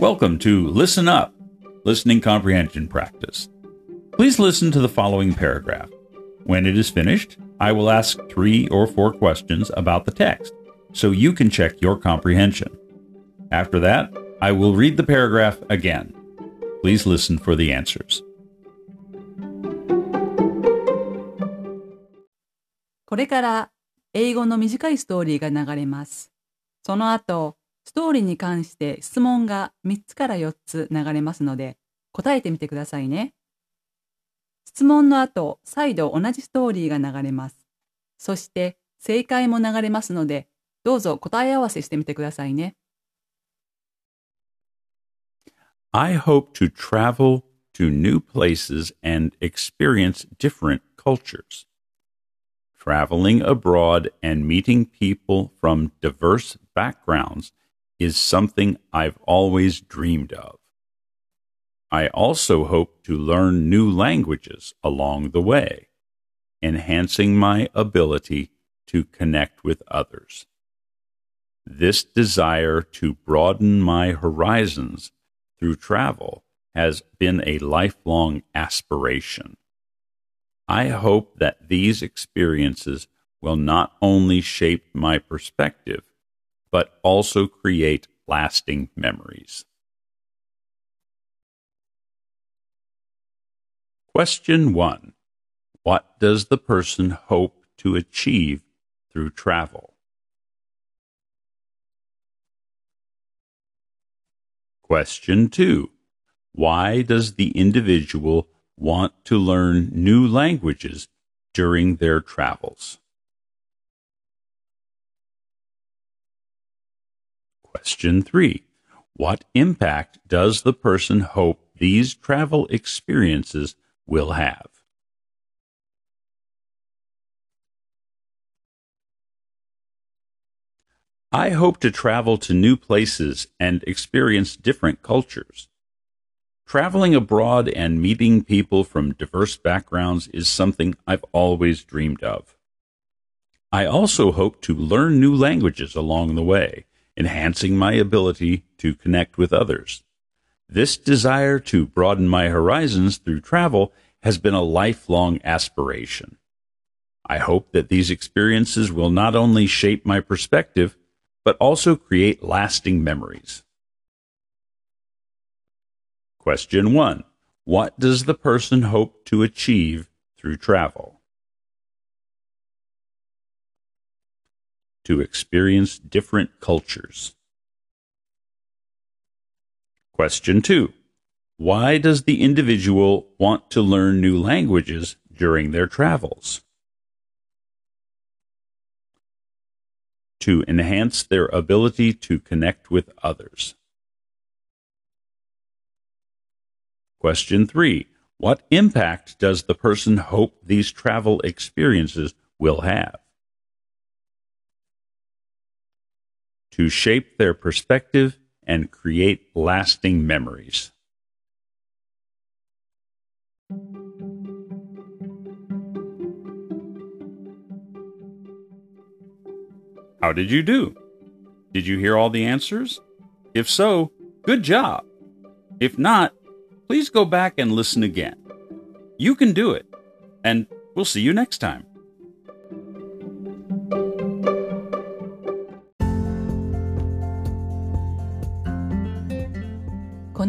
Welcome to Listen Up, Listening Comprehension Practice. Please listen to the following paragraph. When it is finished, I will ask three or four questions about the text so you can check your comprehension. After that, I will read the paragraph again. Please listen for the answers. これから英語の短いストーリーが流れます。その後、 ストーリーに関して質問が3つから4つ流れますので、答えてみてくださいね。質問の後、再度同じストーリーが流れます。そして、正解も流れますので、どうぞ答え合わせしてみてくださいね。I hope to travel to new places and experience different cultures. Traveling abroad and meeting people from diverse backgrounds is something I've always dreamed of. I also hope to learn new languages along the way, enhancing my ability to connect with others. This desire to broaden my horizons through travel has been a lifelong aspiration. I hope that these experiences will not only shape my perspective, but also create lasting memories. Question 1 What does the person hope to achieve through travel? Question 2 Why does the individual want to learn new languages during their travels? Question 3 What impact does the person hope these travel experiences will have? I hope to travel to new places and experience different cultures. Traveling abroad and meeting people from diverse backgrounds is something I've always dreamed of. I also hope to learn new languages along the way, enhancing my ability to connect with others. This desire to broaden my horizons through travel has been a lifelong aspiration. I hope that these experiences will not only shape my perspective, but also create lasting memories. Question 1. What does the person hope to achieve through travel? To experience different cultures. Question 2. Why does the individual want to learn new languages during their travels? To enhance their ability to connect with others. Question 3. What impact does the person hope these travel experiences will have? To shape their perspective and create lasting memories. How did you do? Did you hear all the answers? If so, good job. If not, please go back and listen again. You can do it, and we'll see you next time.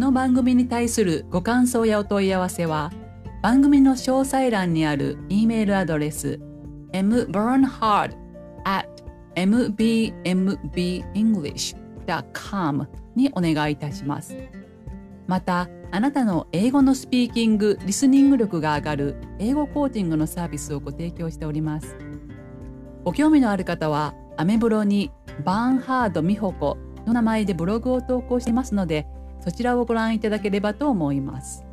の番組に対するご感想やお問い合わせは番組の詳細欄にある E メールアドレス mburnhard.mbmbenglish.com にお願いいたします。また、あなたの英語のスピーキング、リスニング力が上がる英語コーチングのサービスをご提供しております。ご興味のある方は、アメブロにバーンハード美穂子の名前でブログを投稿していますので、そちらをご覧いただければと思います。